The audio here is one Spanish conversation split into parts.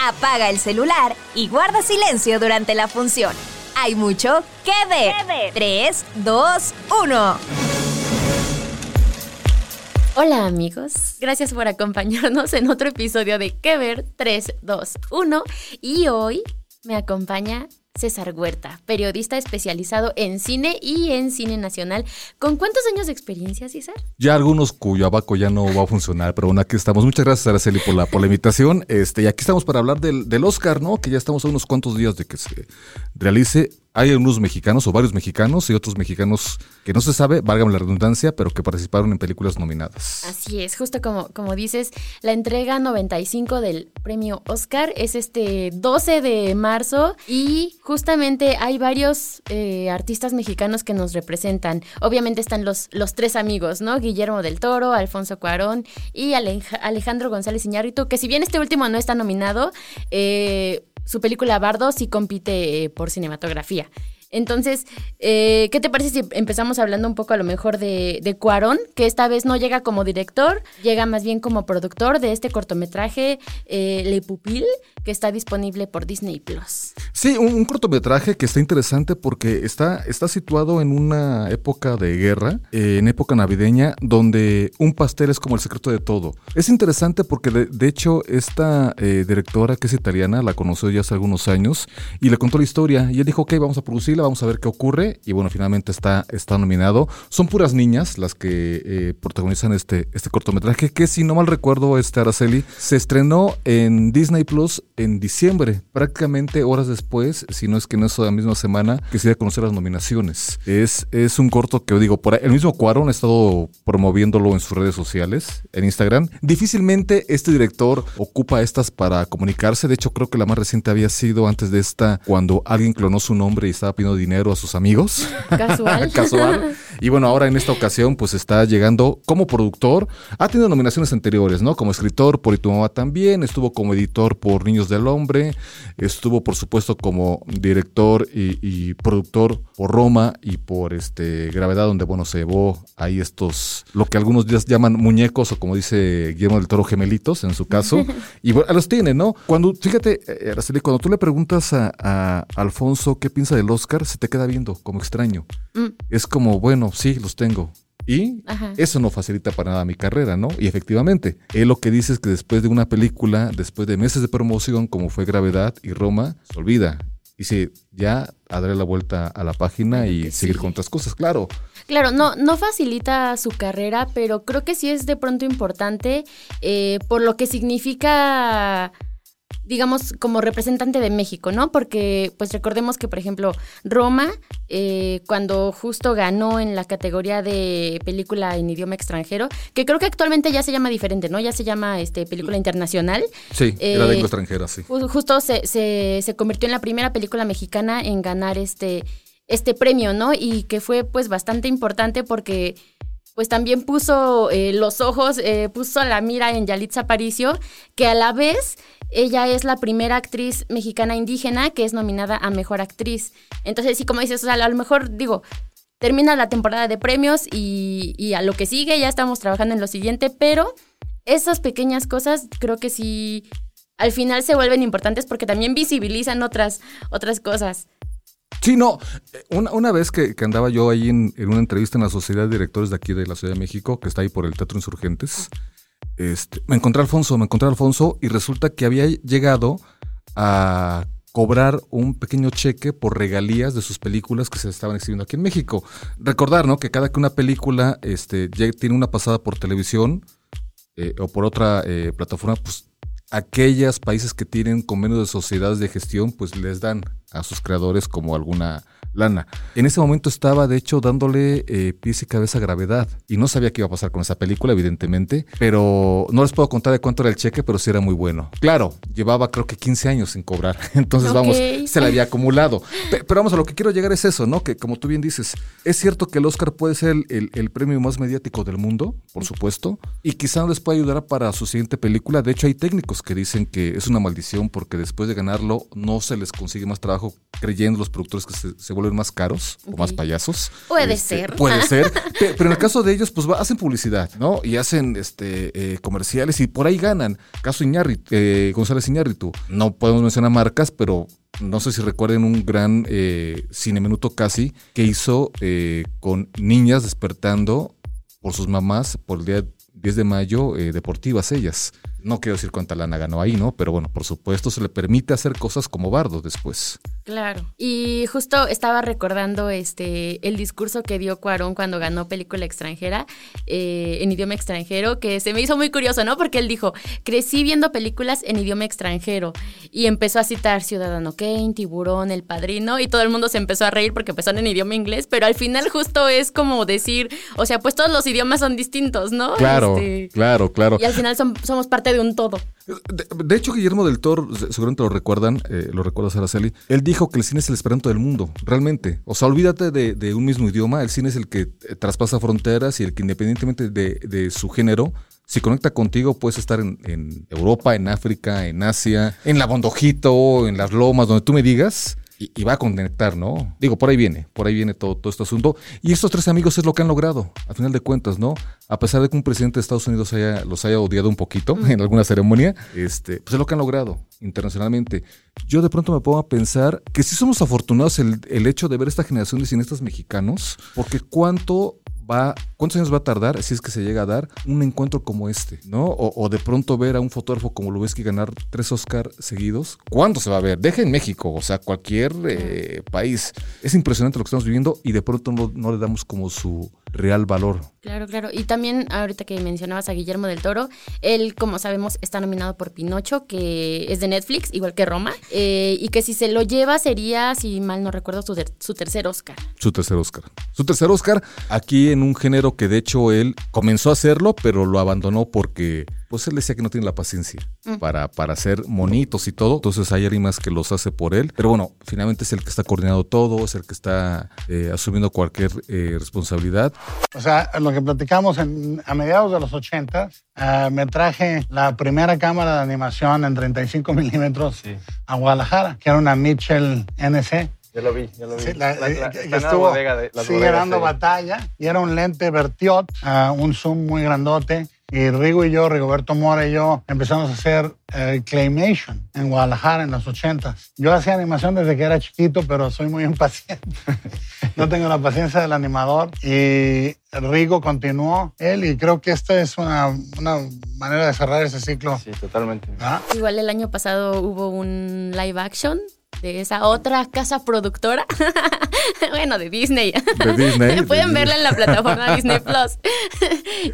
Apaga el celular y guarda silencio durante la función. Hay mucho que ver. 3, 2, 1. Hola amigos, gracias por acompañarnos en otro episodio de Que ver 3, 2, 1 y hoy me acompaña César Huerta, periodista especializado en cine y en cine nacional. ¿Con cuántos años de experiencia, César? Ya algunos cuyo abaco ya no va a funcionar, pero bueno, aquí estamos. Muchas gracias, Araceli, por la, por la invitación. Este, y aquí estamos para hablar del, del Oscar, ¿no? Que ya estamos a unos cuantos días de que se realice hay unos mexicanos o varios mexicanos y otros mexicanos que no se sabe, válgame la redundancia, pero que participaron en películas nominadas. Así es, justo como, como dices, la entrega 95 del premio Oscar es este 12 de marzo y justamente hay varios eh, artistas mexicanos que nos representan. Obviamente están los, los tres amigos, ¿no? Guillermo del Toro, Alfonso Cuarón y Alejandro González Iñárritu, que si bien este último no está nominado, eh, su película Bardo sí compite eh, por cinematografía. Entonces, eh, ¿qué te parece si empezamos hablando un poco a lo mejor de, de, Cuarón, que esta vez no llega como director, llega más bien como productor de este cortometraje eh, Le Pupil, que está disponible por Disney Plus. Sí, un, cortometraje que está interesante porque está, está situado en una época de guerra, en época navideña, donde un pastel es como el secreto de todo. Es interesante porque de, hecho esta directora que es italiana la conoció ya hace algunos años y le contó la historia y él dijo, ok, vamos a producir vamos a ver qué ocurre. Y bueno, finalmente está, está nominado. Son puras niñas las que eh, protagonizan este, este cortometraje, que si no mal recuerdo, este Araceli, se estrenó en Disney Plus en diciembre, prácticamente horas después, si no es que en esa misma semana, que se iba a conocer las nominaciones. Es, es un corto que, digo, por el mismo Cuarón ha estado promoviéndolo en sus redes sociales, en Instagram. Difícilmente este director ocupa estas para comunicarse. De hecho, creo que la más reciente había sido antes de esta, cuando alguien clonó su nombre y estaba pidiendo dinero a sus amigos. Casual. Casual. Y bueno, ahora en esta ocasión pues está llegando como productor. Ha tenido nominaciones anteriores, ¿no? Como escritor por Y tu mamá también, estuvo como editor por Niños del Hombre, estuvo por supuesto como director y, productor por Roma y por este Gravedad, donde bueno, se llevó ahí estos, lo que algunos días llaman muñecos o como dice Guillermo del Toro, gemelitos en su caso. y bueno, los tiene, ¿no? Cuando, fíjate, eh, Araceli, cuando tú le preguntas a, a Alfonso qué piensa del Oscar, se te queda viendo como extraño. Mm. Es como, bueno, sí, los tengo. Y eso no facilita para nada mi carrera, ¿no? Y efectivamente, él lo que dice es que después de una película, después de meses de promoción, como fue Gravedad y Roma, se olvida. Y si ya a darle la vuelta a la página y seguir con otras cosas, claro. Claro, no, no facilita su carrera, pero creo que sí es de pronto importante eh, por lo que significa digamos, como representante de México, ¿no? Porque, pues recordemos que, por ejemplo, Roma, eh, cuando justo ganó en la categoría de película en idioma extranjero, que creo que actualmente ya se llama diferente, ¿no? Ya se llama este película internacional. Sí, era lengua eh, extranjera, sí. Justo se, se, se convirtió en la primera película mexicana en ganar este, este premio, ¿no? Y que fue, pues, bastante importante porque pues también puso eh, los ojos, puso la mira en Yalitza Aparicio, que a la vez ella es la primera actriz mexicana indígena que es nominada a Mejor Actriz. Entonces, sí, como dices, o sea, a lo mejor digo, termina la temporada de premios y, a lo que sigue ya estamos trabajando en lo siguiente, pero esas pequeñas cosas creo que sí al final se vuelven importantes porque también visibilizan otras, otras cosas. Sí, no. Una, una vez que, andaba yo ahí en, una entrevista en la Sociedad de Directores de aquí de la Ciudad de México, que está ahí por el Teatro Insurgentes, este, me encontré a Alfonso, me encontré a Alfonso y resulta que había llegado a cobrar un pequeño cheque por regalías de sus películas que se estaban exhibiendo aquí en México. Recordar, ¿no? Que cada que una película este, tiene una pasada por televisión eh, o por otra eh, plataforma, pues aquellos países que tienen convenios de sociedades de gestión, pues les dan a sus creadores como alguna Lana. En ese momento estaba, de hecho, dándole eh, pies y cabeza a gravedad. Y no sabía qué iba a pasar con esa película, evidentemente. Pero no les puedo contar de cuánto era el cheque, pero sí era muy bueno. Claro, llevaba creo que 15 años sin cobrar. Entonces, vamos, se le había acumulado. Pero, vamos, a lo que quiero llegar es eso, ¿no? Que como tú bien dices, es cierto que el Oscar puede ser el, el premio más mediático del mundo, por supuesto. Y quizá no les pueda ayudar para su siguiente película. De hecho, hay técnicos que dicen que es una maldición porque después de ganarlo no se les consigue más trabajo creyendo los productores que se, vuelven más caros o más payasos. Puede este, ser. Puede ser. pero en el caso de ellos, pues hacen publicidad, ¿no? Y hacen este eh, comerciales y por ahí ganan. Caso Iñárritu, eh, González Iñárritu. No podemos mencionar marcas, pero no sé si recuerden un gran eh, cine minuto casi que hizo eh, con niñas despertando por sus mamás por el día 10 de mayo, deportivas ellas. No quiero decir cuánta lana ganó ahí, ¿no? Pero bueno, por supuesto se le permite hacer cosas como bardo después. Claro. Y justo estaba recordando este el discurso que dio Cuarón cuando ganó película extranjera eh, en idioma extranjero, que se me hizo muy curioso, ¿no? Porque él dijo, crecí viendo películas en idioma extranjero y empezó a citar Ciudadano Kane, Tiburón, El Padrino y todo el mundo se empezó a reír porque empezaron en idioma inglés, pero al final justo es como decir, o sea, pues todos los idiomas son distintos, ¿no? Claro, este, claro, claro. Y al final somos parte de un todo. De, hecho, Guillermo del Toro, seguramente lo recuerdan, eh, lo recuerdas Araceli, él dijo que el cine es el esperanto del mundo, realmente. O sea, olvídate de, un mismo idioma, el cine es el que eh, traspasa fronteras y el que independientemente de, su género, si conecta contigo, puedes estar en, Europa, en África, en Asia, en la Bondojito, en las Lomas, donde tú me digas y, va a conectar, ¿no? Digo, por ahí viene, por ahí viene todo, todo este asunto. Y estos tres amigos es lo que han logrado, a final de cuentas, ¿no? A pesar de que un presidente de Estados Unidos haya, los haya odiado un poquito en alguna ceremonia, este, pues es lo que han logrado internacionalmente. Yo de pronto me pongo a pensar que sí somos afortunados el, el hecho de ver esta generación de cineastas mexicanos, porque cuánto va, ¿cuántos años va a tardar, si es que se llega a dar, un encuentro como este, ¿no? O, de pronto ver a un fotógrafo como Lubeski ganar tres Oscar seguidos. ¿Cuándo se va a ver? Deja en México, o sea, cualquier eh, país. Es impresionante lo que estamos viviendo y de pronto no le damos como su real valor. Claro, claro. Y también ahorita que mencionabas a Guillermo del Toro, él, como sabemos, está nominado por Pinocho, que es de Netflix, igual que Roma, eh, y que si se lo lleva sería, si mal no recuerdo, su, su tercer Oscar. Su tercer Oscar. Su tercer Oscar, aquí en un género que de hecho él comenzó a hacerlo, pero lo abandonó porque pues él decía que no tiene la paciencia mm. para, para hacer monitos y todo. Entonces hay más que los hace por él. Pero bueno, finalmente es el que está coordinando todo, es el que está eh, asumiendo cualquier eh, responsabilidad. O sea, lo que platicamos en, a mediados de los 80, eh, me traje la primera cámara de animación en 35 milímetros a Guadalajara, que era una Mitchell NC. Ya lo vi, ya lo vi. Sí, la, que estuvo sigue dando batalla y era un lente Bertiot, un zoom muy grandote y Rigo y yo, Rigoberto Mora y yo, empezamos a hacer eh, claymation en Guadalajara en los 80 Yo hacía animación desde que era chiquito, pero soy muy impaciente. no tengo la paciencia del animador. Y Rigo continuó él y creo que esta es una, una manera de cerrar ese ciclo. Sí, totalmente. ¿Ah? Igual el año pasado hubo un live action de esa otra casa productora. bueno, de Disney. De Disney. Pueden verla en la plataforma Disney Plus.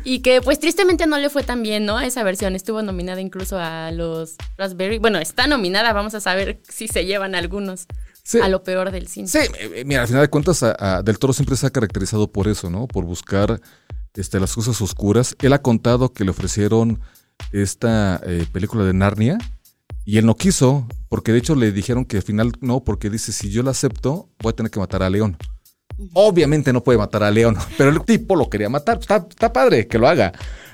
y que pues tristemente no le fue tan bien, ¿no? A esa versión. Estuvo nominada incluso a los Raspberry. Bueno, está nominada, vamos a saber si se llevan algunos. A lo peor del cine. Sí, eh, eh, mira, al final de cuentas, Del Toro siempre se ha caracterizado por eso, ¿no? Por buscar este, las cosas oscuras. Él ha contado que le ofrecieron esta eh, película de Narnia y él no quiso, porque de hecho le dijeron que al final no, porque dice, si yo la acepto, voy a tener que matar a León. Obviamente no puede matar a León, pero el tipo lo quería matar. Está, padre que lo haga,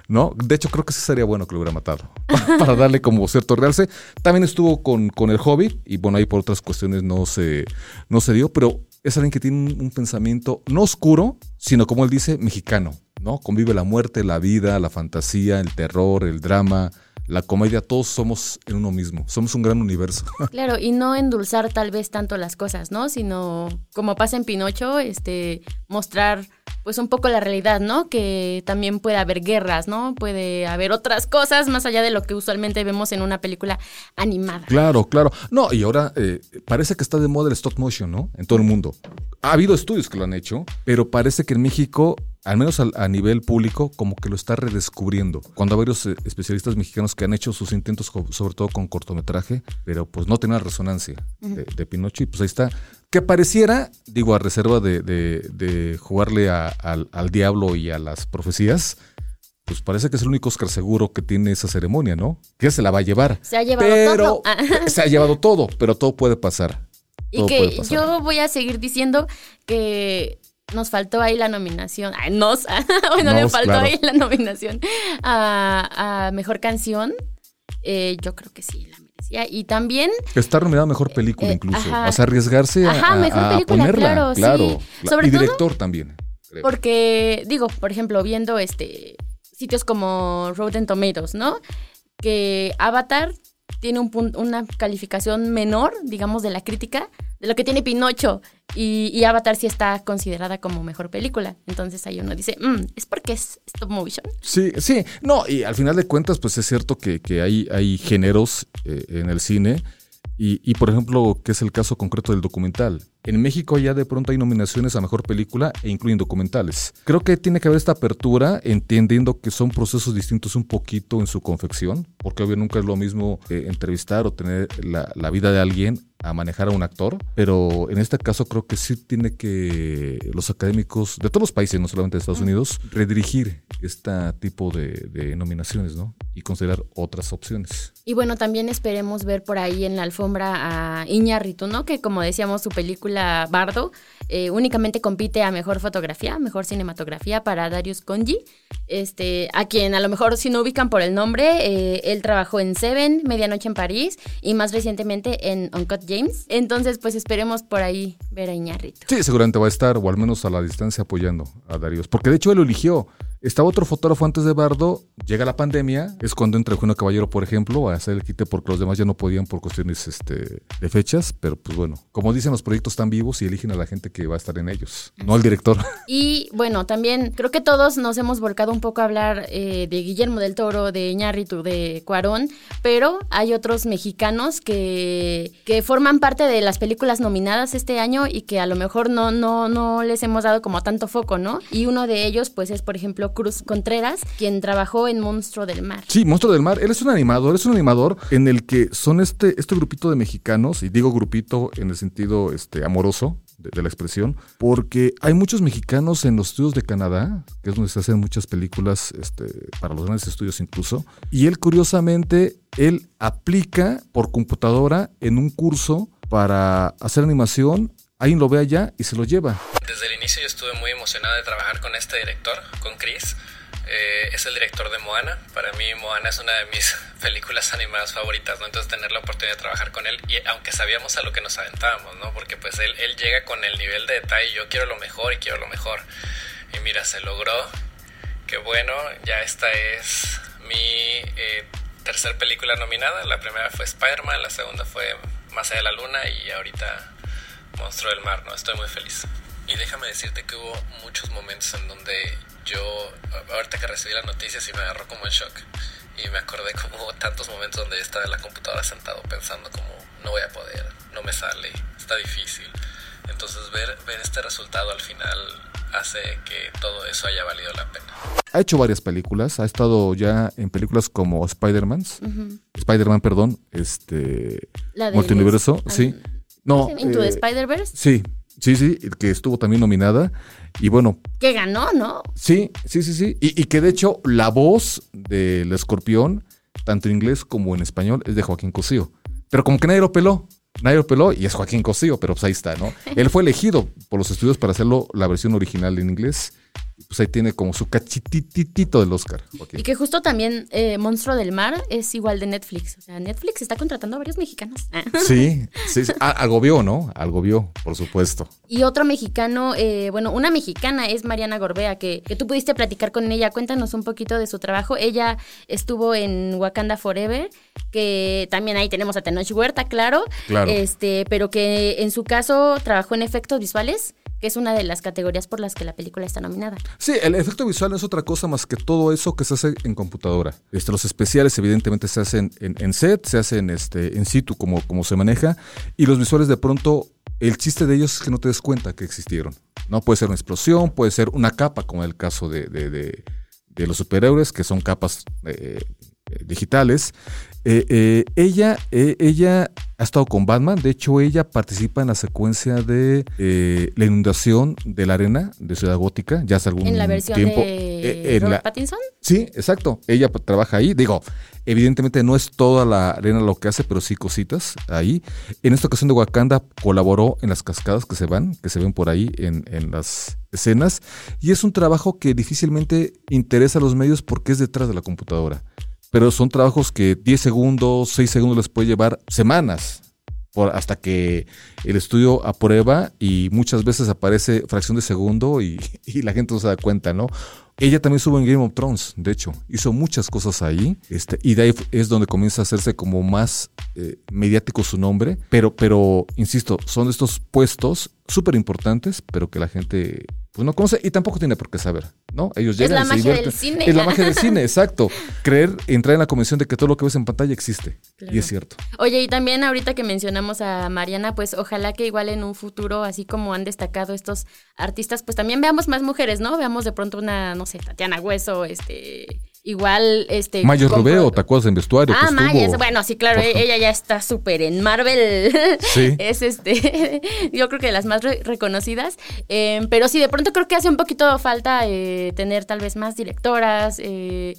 ¿no? De hecho, creo que sí sería bueno que lo hubiera matado, para darle como cierto realce. También estuvo con, con el hobby, y bueno, ahí por otras cuestiones no se, no se dio, pero es alguien que tiene un, un pensamiento no oscuro, sino como él dice, mexicano, ¿no? Convive la muerte, la vida, la fantasía, el terror, el drama, la comedia, todos somos en uno mismo, somos un gran universo. Claro, y no endulzar tal vez tanto las cosas, ¿no? Sino, como pasa en Pinocho, este, mostrar pues un poco la realidad, ¿no? Que también puede haber guerras, ¿no? Puede haber otras cosas más allá de lo que usualmente vemos en una película animada. Claro, claro. No, y ahora eh, parece que está de moda el stop motion, ¿no? En todo el mundo. Ha habido estudios que lo han hecho, pero parece que en México al menos a, nivel público, como que lo está redescubriendo. Cuando hay varios eh, especialistas mexicanos que han hecho sus intentos, sobre todo con cortometraje, pero pues no tienen la resonancia de, Pinocho, y pues ahí está. Que pareciera, digo, a reserva de, jugarle al, diablo y a las profecías, pues parece que es el único Oscar seguro que tiene esa ceremonia, ¿no? Que se la va a llevar. Se ha llevado todo. se ha llevado todo, pero todo puede pasar. y que yo voy a seguir diciendo que nos faltó ahí la nominación. Ay, nos, bueno, le faltó ahí la nominación a, mejor canción. Eh, yo creo que sí, la merecía. Y también. Está nominada a mejor película, eh, incluso. o sea, arriesgarse a, ponerla. Claro, claro. y director también. Porque, digo, por ejemplo, viendo este sitios como Rotten Tomatoes, ¿no? Que Avatar tiene un una calificación menor, digamos, de la crítica, de lo que tiene Pinocho. Y, Avatar sí está considerada como mejor película. Entonces ahí uno dice, mm, ¿es porque es stop motion? Sí, sí. No, y al final de cuentas, pues es cierto que, hay, hay géneros eh, en el cine. Y, y, por ejemplo, que es el caso concreto del documental. En México ya de pronto hay nominaciones a mejor película e incluyen documentales. Creo que tiene que haber esta apertura, entendiendo que son procesos distintos un poquito en su confección, porque obvio nunca es lo mismo eh, entrevistar o tener la, la vida de alguien a manejar a un actor, pero en este caso creo que sí tiene que los académicos de todos los países, no solamente de Estados Unidos, redirigir este tipo de, de, nominaciones, ¿no? Y considerar otras opciones. Y bueno, también esperemos ver por ahí en la alfombra a Iñárritu, ¿no? Que como decíamos, su película la Bardo, eh, únicamente compite a mejor fotografía, mejor cinematografía para Darius Conji, este, a quien a lo mejor si no ubican por el nombre, eh, él trabajó en Seven, Medianoche en París y más recientemente en Uncut James. Entonces, pues esperemos por ahí ver a Iñarrito. Sí, seguramente va a estar, o al menos a la distancia, apoyando a Darius, porque de hecho él lo eligió. Estaba otro fotógrafo antes de Bardo, llega la pandemia, es cuando entra Juno Caballero, por ejemplo, a hacer el quite porque los demás ya no podían por cuestiones este, de fechas, pero pues bueno, como dicen, los proyectos están vivos y eligen a la gente que va a estar en ellos, no al director. Y bueno, también creo que todos nos hemos volcado un poco a hablar eh, de Guillermo del Toro, de Iñárritu, de Cuarón, pero hay otros mexicanos que, que forman parte de las películas nominadas este año y que a lo mejor no, no, no les hemos dado como tanto foco, ¿no? Y uno de ellos pues es, por ejemplo, Cruz Contreras, quien trabajó en Monstruo del Mar. Sí, Monstruo del Mar. Él es un animador, es un animador en el que son este, este grupito de mexicanos, y digo grupito en el sentido este, amoroso, de, la expresión, porque hay muchos mexicanos en los estudios de Canadá, que es donde se hacen muchas películas este, para los grandes estudios incluso, y él curiosamente, él aplica por computadora en un curso para hacer animación alguien lo ve allá y se lo lleva. Desde el inicio yo estuve muy emocionado de trabajar con este director, con Chris. Eh, es el director de Moana. Para mí Moana es una de mis películas animadas favoritas, ¿no? Entonces tener la oportunidad de trabajar con él, y aunque sabíamos a lo que nos aventábamos, ¿no? Porque pues él, él llega con el nivel de detalle, yo quiero lo mejor y quiero lo mejor. Y mira, se logró. Qué bueno, ya esta es mi eh, tercer película nominada. La primera fue Spider-Man, la segunda fue Más allá de la luna y ahorita Monstruo del Mar, ¿no? Estoy muy feliz. Y déjame decirte que hubo muchos momentos en donde yo, ahorita que recibí las noticias y me agarró como en shock. Y me acordé como tantos momentos donde yo estaba en la computadora sentado pensando como no voy a poder, no me sale, está difícil. Entonces ver, ver este resultado al final hace que todo eso haya valido la pena. Ha hecho varias películas, ha estado ya en películas como Spider-Man, Spider-Man, perdón, este, Multiverso, sí. No. ¿Into the eh, Spider-Verse? Sí, sí, sí, que estuvo también nominada. Y bueno. Que ganó, ¿no? Sí, sí, sí, sí. Y, que de hecho la voz del escorpión, tanto en inglés como en español, es de Joaquín Cosío. Pero como que nadie lo peló. Nadie lo peló y es Joaquín Cosío, pero pues ahí está, ¿no? Él fue elegido por los estudios para hacerlo la versión original en inglés pues ahí tiene como su cachititito del Oscar. Y que justo también eh, Monstruo del Mar es igual de Netflix. O sea, Netflix está contratando a varios mexicanos. Sí, sí, sí. algo vio, ¿no? Algo vio, por supuesto. Y otro mexicano, eh, bueno, una mexicana es Mariana Gorbea, que, que, tú pudiste platicar con ella. Cuéntanos un poquito de su trabajo. Ella estuvo en Wakanda Forever, que también ahí tenemos a Tenoch Huerta, claro. Claro. Este, pero que en su caso trabajó en efectos visuales que es una de las categorías por las que la película está nominada. Sí, el efecto visual es otra cosa más que todo eso que se hace en computadora. Este, los especiales evidentemente se hacen en, set, se hacen este, en situ como, como se maneja, y los visuales de pronto, el chiste de ellos es que no te des cuenta que existieron. ¿no? Puede ser una explosión, puede ser una capa, como en el caso de, de, los superhéroes, que son capas eh, digitales. Eh, eh, ella, eh, ella ha estado con Batman, de hecho ella participa en la secuencia de la inundación de la arena de Ciudad Gótica, ya hace algún ¿En la versión tiempo. de Robert Pattinson? Sí, exacto, ella trabaja ahí, digo, evidentemente no es toda la arena lo que hace, pero sí cositas ahí. En esta ocasión de Wakanda colaboró en las cascadas que se van, que se ven por ahí en, en las escenas, y es un trabajo que difícilmente interesa a los medios porque es detrás de la computadora pero son trabajos que 10 segundos, 6 segundos les puede llevar semanas por, hasta que el estudio aprueba y muchas veces aparece fracción de segundo y, la gente no se da cuenta, ¿no? Ella también estuvo en Game of Thrones, de hecho, hizo muchas cosas ahí, este, y de ahí es donde comienza a hacerse como más eh, mediático su nombre, pero, pero, insisto, son estos puestos súper importantes, pero que la gente pues no conoce y tampoco tiene por qué saber, ¿no? Ellos llegan es la magia del cine. Es la magia del cine, exacto. Creer, entrar en la convención de que todo lo que ves en pantalla existe. Y es cierto. Oye, y también ahorita que mencionamos a Mariana, pues ojalá que igual en un futuro, así como han destacado estos artistas, pues también veamos más mujeres, ¿no? Veamos de pronto una, no sé, Tatiana Hueso, este Igual, este. Maya Rubeo, ¿te acuerdas en vestuario? Ah, Maya, bueno, sí, claro, ella ya está súper en Marvel. Sí. es este, yo creo que de las más reconocidas. Em, pero sí, de pronto creo que hace un poquito falta eh, tener tal vez más directoras, eh,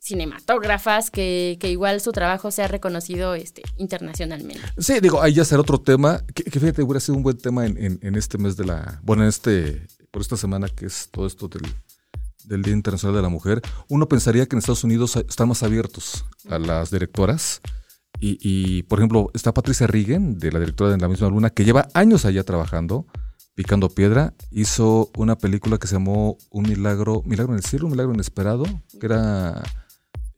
cinematógrafas, que, que, igual su trabajo sea reconocido este, internacionalmente. Sí, digo, ahí ya será otro tema, que, fíjate, hubiera sido un buen tema en, en este mes de la. Bueno, en este. Por esta semana que es todo esto del del Día Internacional de la Mujer, uno pensaría que en Estados Unidos están más abiertos a las directoras. Y, por ejemplo, está Patricia Rigen, de la directora de La misma Luna, que lleva años allá trabajando, picando piedra. Hizo una película que se llamó Un milagro, milagro en el cielo, un milagro inesperado, que era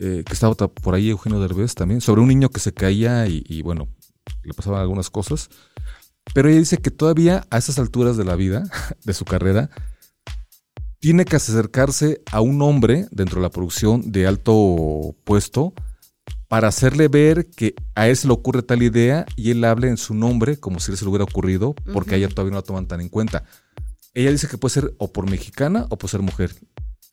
eh, que estaba por ahí Eugenio Derbez también, sobre un niño que se caía y, y bueno, le pasaban algunas cosas. Pero ella dice que todavía a esas alturas de la vida, de su carrera, tiene que acercarse a un hombre dentro de la producción de alto puesto para hacerle ver que a él se le ocurre tal idea y él hable en su nombre como si se le hubiera ocurrido, porque a ella todavía no la toman tan en cuenta. Ella dice que puede ser o por mexicana o por ser mujer.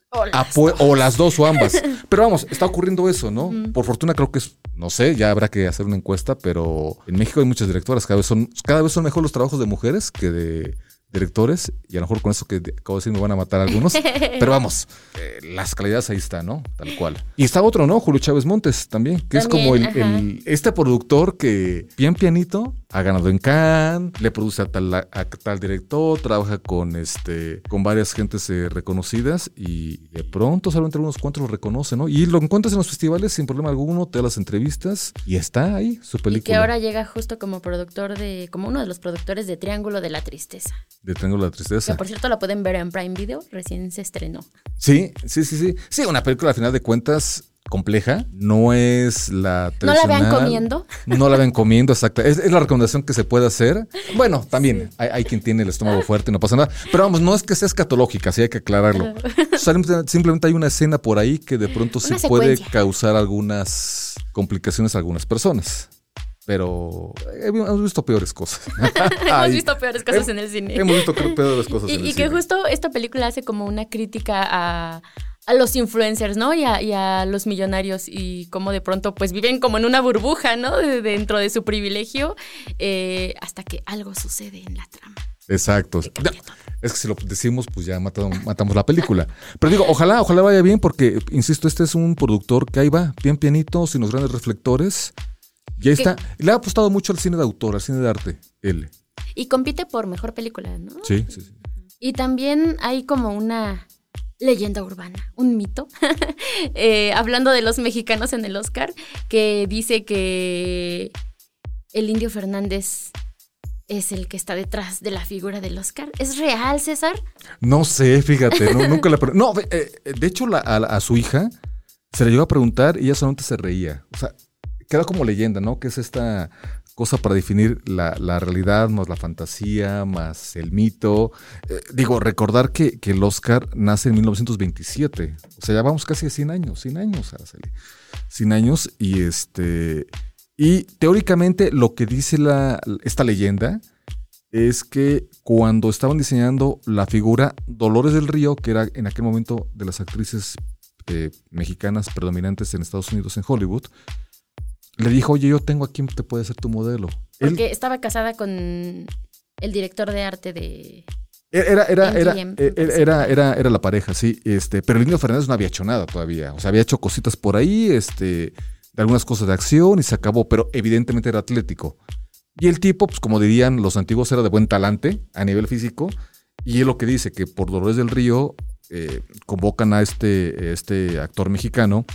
O las, dos. o ambas. Pero vamos, está ocurriendo eso, ¿no? Por fortuna creo que es, no sé, ya habrá que hacer una encuesta, pero en México hay muchas directoras, cada vez son, cada vez son mejor los trabajos de mujeres que de directores, y a lo mejor con eso que acabo de decir me van a matar algunos, pero vamos, eh, las calidades ahí están, ¿no? Tal cual. Y está otro, ¿no? Julio Chávez Montes también, que es como el, este productor que bien pianito ha ganado en Cannes, le produce a tal, tal director, trabaja con este con varias gentes eh, reconocidas y de pronto solamente unos cuantos lo reconocen, ¿no? Y lo encuentras en los festivales sin problema alguno, te da las entrevistas y está ahí su película. Y que ahora llega justo como productor de, como uno de los productores de Triángulo de la Tristeza. De Triángulo de la Tristeza. Que por cierto la pueden ver en Prime Video, recién se estrenó. Sí, sí, sí, sí. Sí, una película al final de cuentas compleja, no es la No la vean comiendo. No la vean comiendo, exacto. Es, la recomendación que se puede hacer. Bueno, también hay, quien tiene el estómago fuerte y no pasa nada. Pero vamos, no es que sea escatológica, sí hay que aclararlo. Simplemente hay una escena por ahí que de pronto sí puede causar algunas complicaciones a algunas personas. Pero hemos visto peores cosas. hemos visto peores cosas en el cine. Hemos visto peores cosas y, en el y que justo esta película hace como una crítica a a los influencers, ¿no? Y a, los millonarios y cómo de pronto pues viven como en una burbuja, ¿no? dentro de su privilegio eh, hasta que algo sucede en la trama. Exacto. Es que si lo decimos, pues ya matamos, matamos, la película. Pero digo, ojalá, ojalá vaya bien, porque, insisto, este es un productor que ahí va, bien pianito, sin los grandes reflectores. Y ahí está. Le ha apostado mucho al cine de autor, al cine de arte, él. Y compite por mejor película, ¿no? Sí, sí, sí. Y también hay como una leyenda urbana, un mito, eh, hablando de los mexicanos en el Oscar, que dice que el indio Fernández es el que está detrás de la figura del Oscar. ¿Es real, César? No sé, fíjate, nunca la No, eh, de hecho a, su hija se le llegó a preguntar y ella solamente se reía. O sea, queda como leyenda, ¿no? Que es esta cosa para definir la, realidad, más la fantasía, más el mito. Eh, digo, recordar que, el Oscar nace en 1927. O sea, ya vamos casi a 100 años, 100 años, Araceli. 100 años y este... Y teóricamente lo que dice la, esta leyenda es que cuando estaban diseñando la figura Dolores del Río, que era en aquel momento de las actrices eh, mexicanas predominantes en Estados Unidos, en Hollywood, le dijo, oye, yo tengo a quien te puede ser tu modelo. Porque estaba casada con el director de arte de... Era, era, era, eh, era, era, era, la pareja, sí. Este, pero el niño Fernández no había hecho nada todavía. O sea, había hecho cositas por ahí, este, de algunas cosas de acción y se acabó, pero evidentemente era atlético. Y el tipo, pues como dirían los antiguos, era de buen talante a nivel físico. Y es lo que dice, que por Dolores del Río eh, convocan a este, este actor mexicano.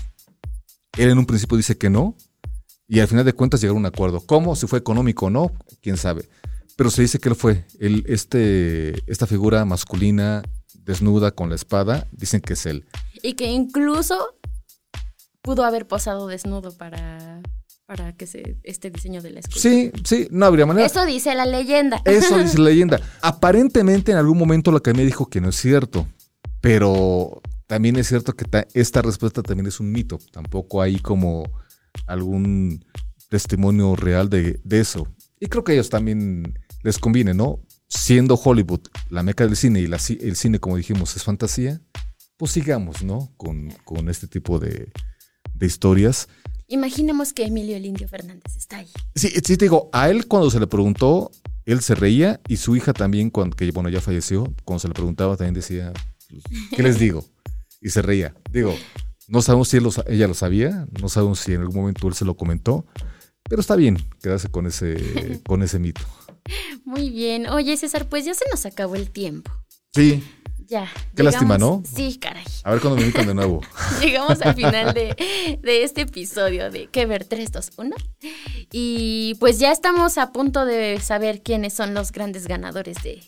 Él en un principio dice que no. Y al final de cuentas llegaron a un acuerdo. ¿Cómo? Si fue económico o no, quién sabe. Pero se dice que él fue. Él, este, esta figura masculina desnuda con la espada, dicen que es él. Y que incluso pudo haber posado desnudo para para que se este diseño de la escultura. Sí, sí, no habría manera. Eso dice la leyenda. Eso dice la leyenda. Aparentemente en algún momento la academia dijo que no es cierto, pero también es cierto que esta respuesta también es un mito. Tampoco hay como algún testimonio real de, eso. Y creo que a ellos también les conviene, ¿no? Siendo Hollywood la meca del cine y el cine, como dijimos, es fantasía, pues sigamos, ¿no? Con, con este tipo de, de historias. Imaginemos que Emilio el Indio Fernández está ahí. Sí, sí, te digo, a él cuando se le preguntó, él se reía y su hija también, cuando, que bueno, ya falleció, cuando se le preguntaba también decía, pues, ¿qué les digo? Y se reía. Digo, no sabemos si ella lo sabía, no sabemos si en algún momento él se lo comentó, pero está bien quedarse con ese, con ese mito. Muy bien. Oye, César, pues ya se nos acabó el tiempo. Sí, ya. Qué lástima, ¿no? Sí, caray. A ver cuando me invitan de nuevo. llegamos al final de, este episodio de Que ver 3, 2, 1. Y pues ya estamos a punto de saber quiénes son los grandes ganadores de,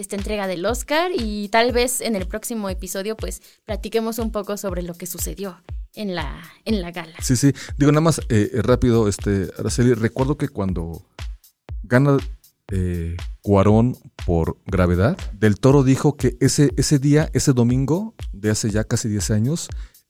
esta entrega del Oscar y tal vez en el próximo episodio pues platiquemos un poco sobre lo que sucedió en la, en la gala. Sí, sí. Digo nada más eh, eh, rápido, este, Araceli, recuerdo que cuando gana eh, Cuarón por gravedad. Del Toro dijo que ese, ese día, ese domingo de hace ya casi 10 años,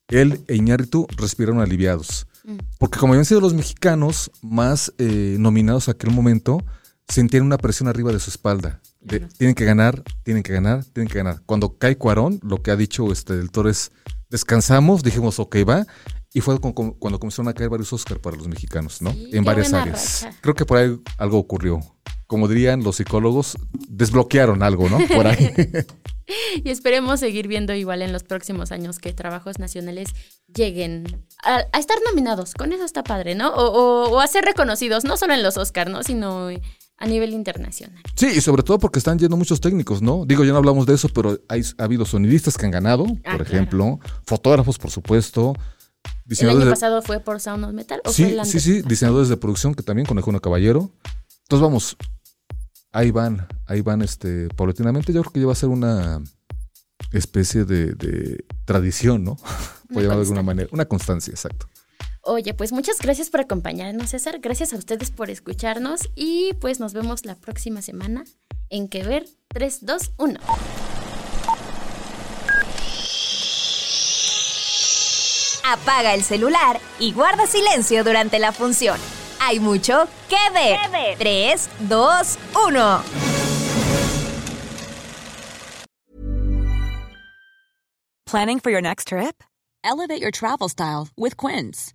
él e Iñárritu respiraron aliviados. Mm. Porque como habían sido los mexicanos más eh, nominados a aquel momento, sentían una presión arriba de su espalda. Tienen que ganar, tienen que ganar, tienen que ganar. Cuando cae Cuarón, lo que ha dicho este Del Toro es, descansamos, dijimos, ok, va. Y fue cuando comenzaron a caer varios Oscar para los mexicanos, ¿no? en varias áreas. Creo que por ahí algo ocurrió como dirían los psicólogos, desbloquearon algo, ¿no? Por ahí. y esperemos seguir viendo igual en los próximos años que trabajos nacionales lleguen a, estar nominados. Con eso está padre, ¿no? O, a ser reconocidos, no solo en los Oscars, ¿no? Sino a nivel internacional. Sí, y sobre todo porque están yendo muchos técnicos, ¿no? Digo, ya no hablamos de eso, pero hay, ha habido sonidistas que han ganado, ah, por ejemplo, fotógrafos, por supuesto. ¿El año pasado fue por Sound of Metal? ¿o sí, sí, sí, diseñadores de producción que también con Juno Caballero. Entonces vamos, ahí van, ahí van este, paulatinamente. Yo creo que ya va a ser una especie de, tradición, ¿no? Por llamarlo de alguna manera. Una constancia, exacto. Oye, pues muchas gracias por acompañarnos, César. Gracias a ustedes por escucharnos y pues nos vemos la próxima semana en Que Ver 3, 2, 1. Apaga el celular y guarda silencio durante la función. Hay mucho que ver. 3, 2, 1. Planning for your next trip? Elevate your travel style with Quince.